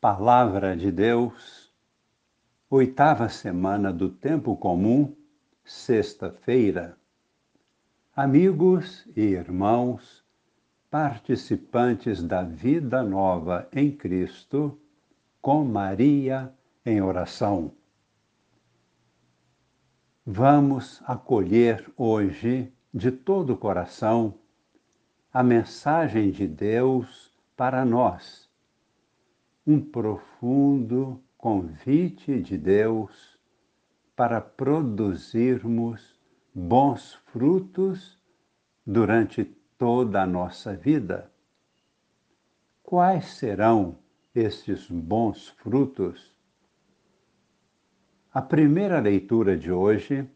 Palavra de Deus, oitava semana do Tempo Comum, sexta-feira. Amigos e irmãos, participantes da vida nova em Cristo, com Maria em oração. Vamos acolher hoje, de todo o coração, a mensagem de Deus para nós um profundo convite de Deus para produzirmos bons frutos durante toda a nossa vida. Quais serão estes bons frutos? A primeira leitura de hoje,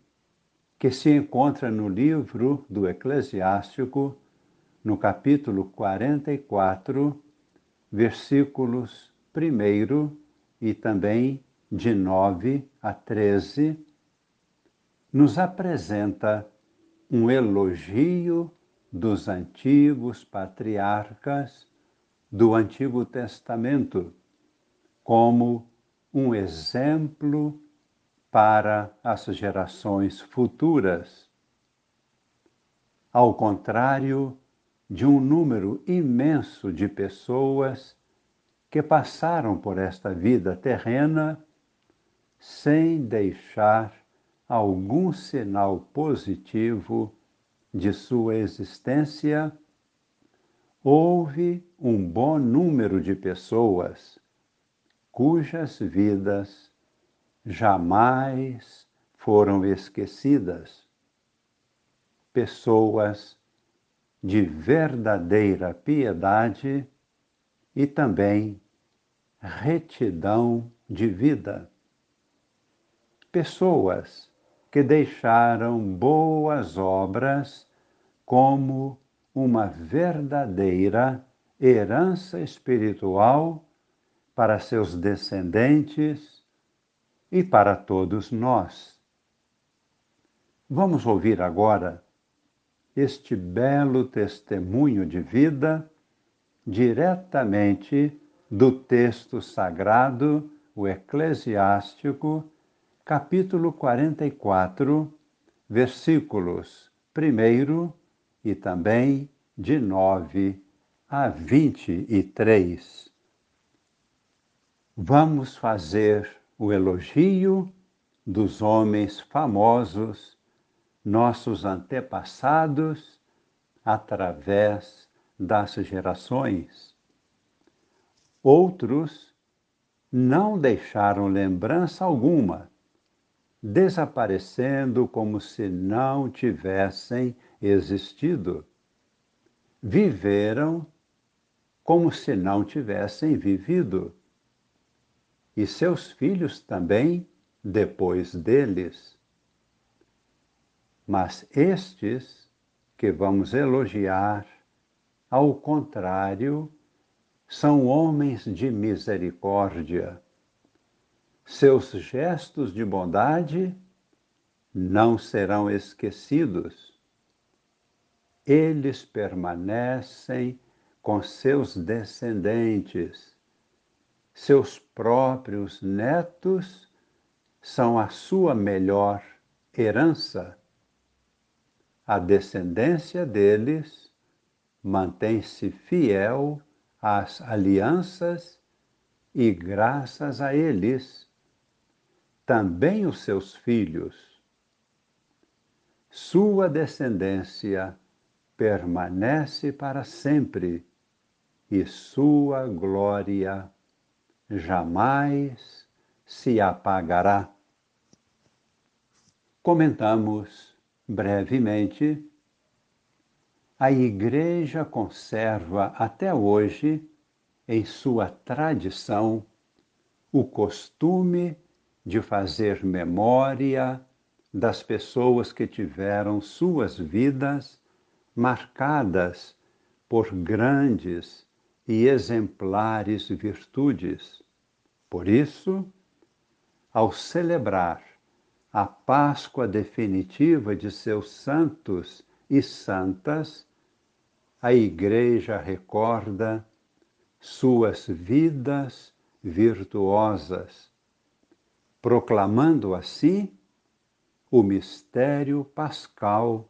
que se encontra no livro do Eclesiástico, no capítulo 44, versículos primeiro e também de 9 a 13, nos apresenta um elogio dos antigos patriarcas do Antigo Testamento como um exemplo para as gerações futuras. Ao contrário de um número imenso de pessoas que passaram por esta vida terrena sem deixar algum sinal positivo de sua existência, houve um bom número de pessoas cujas vidas jamais foram esquecidas. Pessoas de verdadeira piedade e também retidão de vida. Pessoas que deixaram boas obras como uma verdadeira herança espiritual para seus descendentes e para todos nós. Vamos ouvir agora este belo testemunho de vida diretamente do texto sagrado, o Eclesiástico, capítulo 44, versículos 1 e também de 9 a 23. Vamos fazer o elogio dos homens famosos, nossos antepassados, através das gerações. Outros não deixaram lembrança alguma, desaparecendo como se não tivessem existido. Viveram como se não tivessem vivido. E seus filhos também depois deles. Mas estes que vamos elogiar, ao contrário, são homens de misericórdia. Seus gestos de bondade não serão esquecidos. Eles permanecem com seus descendentes. Seus próprios netos são a sua melhor herança. A descendência deles mantém-se fiel as alianças e, graças a eles, também os seus filhos. Sua descendência permanece para sempre e sua glória jamais se apagará. Comentamos brevemente a Igreja conserva até hoje, em sua tradição, o costume de fazer memória das pessoas que tiveram suas vidas marcadas por grandes e exemplares virtudes. Por isso, ao celebrar a Páscoa definitiva de seus santos e santas, a Igreja recorda suas vidas virtuosas, proclamando assim o mistério pascal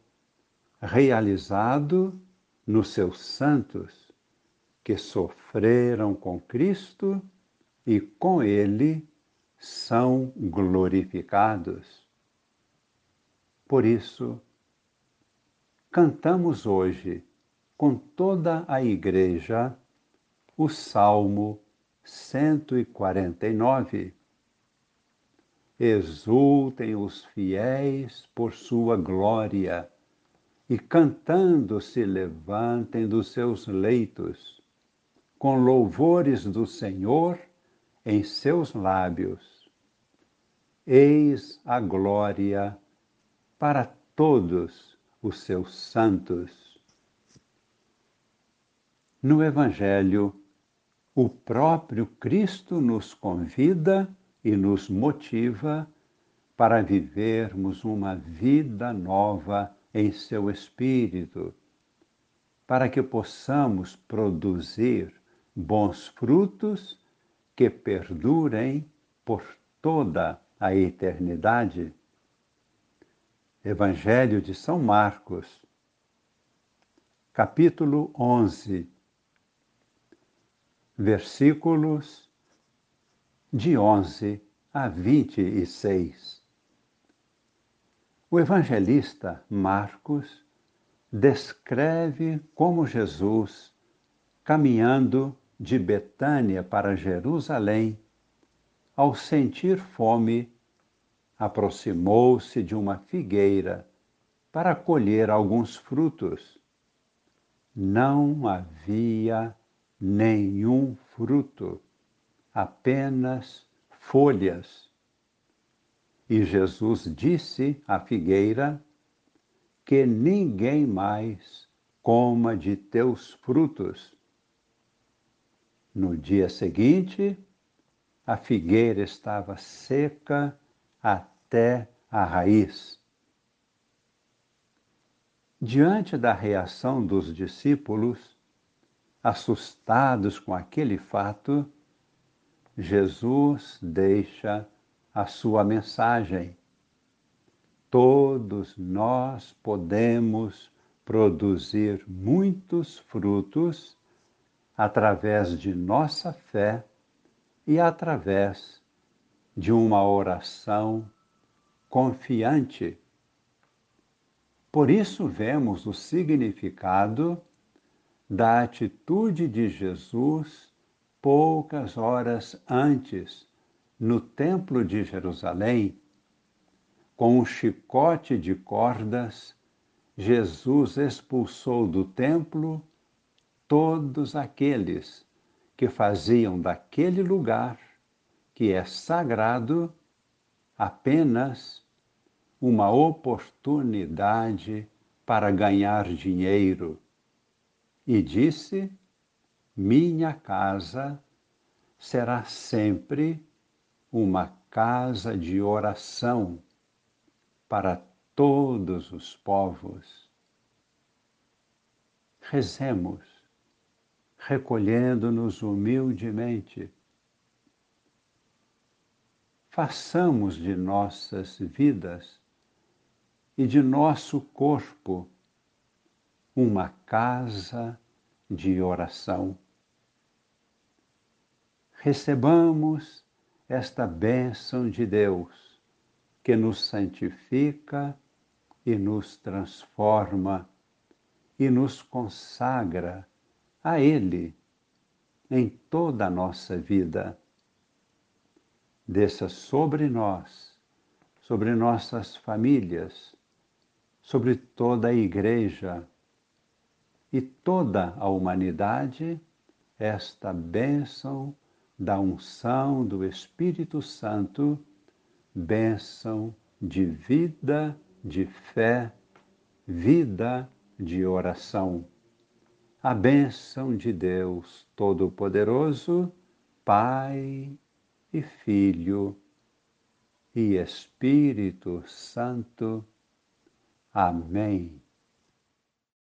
realizado nos seus santos que sofreram com Cristo e com Ele são glorificados. Por isso, cantamos hoje com toda a Igreja o Salmo 149. Exultem os fiéis por sua glória e cantando se levantem dos seus leitos, com louvores do Senhor em seus lábios. Eis a glória para todos os seus santos. No Evangelho, o próprio Cristo nos convida e nos motiva para vivermos uma vida nova em seu espírito, para que possamos produzir bons frutos que perdurem por toda a eternidade. Evangelho de São Marcos, capítulo 11, versículos de 11 a 26. O evangelista Marcos descreve como Jesus, caminhando de Betânia para Jerusalém, ao sentir fome, aproximou-se de uma figueira para colher alguns frutos. Não havia nenhum fruto, apenas folhas. E Jesus disse à figueira: Que ninguém mais coma de teus frutos. No dia seguinte, a figueira estava seca até a raiz. Diante da reação dos discípulos, assustados com aquele fato, Jesus deixa a sua mensagem. Todos nós podemos produzir muitos frutos através de nossa fé e através de uma oração confiante. Por isso, vemos o significado da atitude de Jesus poucas horas antes, no Templo de Jerusalém, com um chicote de cordas, Jesus expulsou do templo todos aqueles que faziam daquele lugar, que é sagrado, apenas uma oportunidade para ganhar dinheiro. E disse: Minha casa será sempre uma casa de oração para todos os povos. Rezemos recolhendo-nos humildemente. Façamos de nossas vidas e de nosso corpo uma casa de oração. Recebamos esta bênção de Deus que nos santifica e nos transforma e nos consagra a Ele em toda a nossa vida. Desça sobre nós, sobre nossas famílias, sobre toda a Igreja e toda a humanidade, esta bênção da unção do Espírito Santo, bênção de vida, de fé, vida de oração a bênção de Deus Todo-Poderoso, Pai e Filho e Espírito Santo. Amém.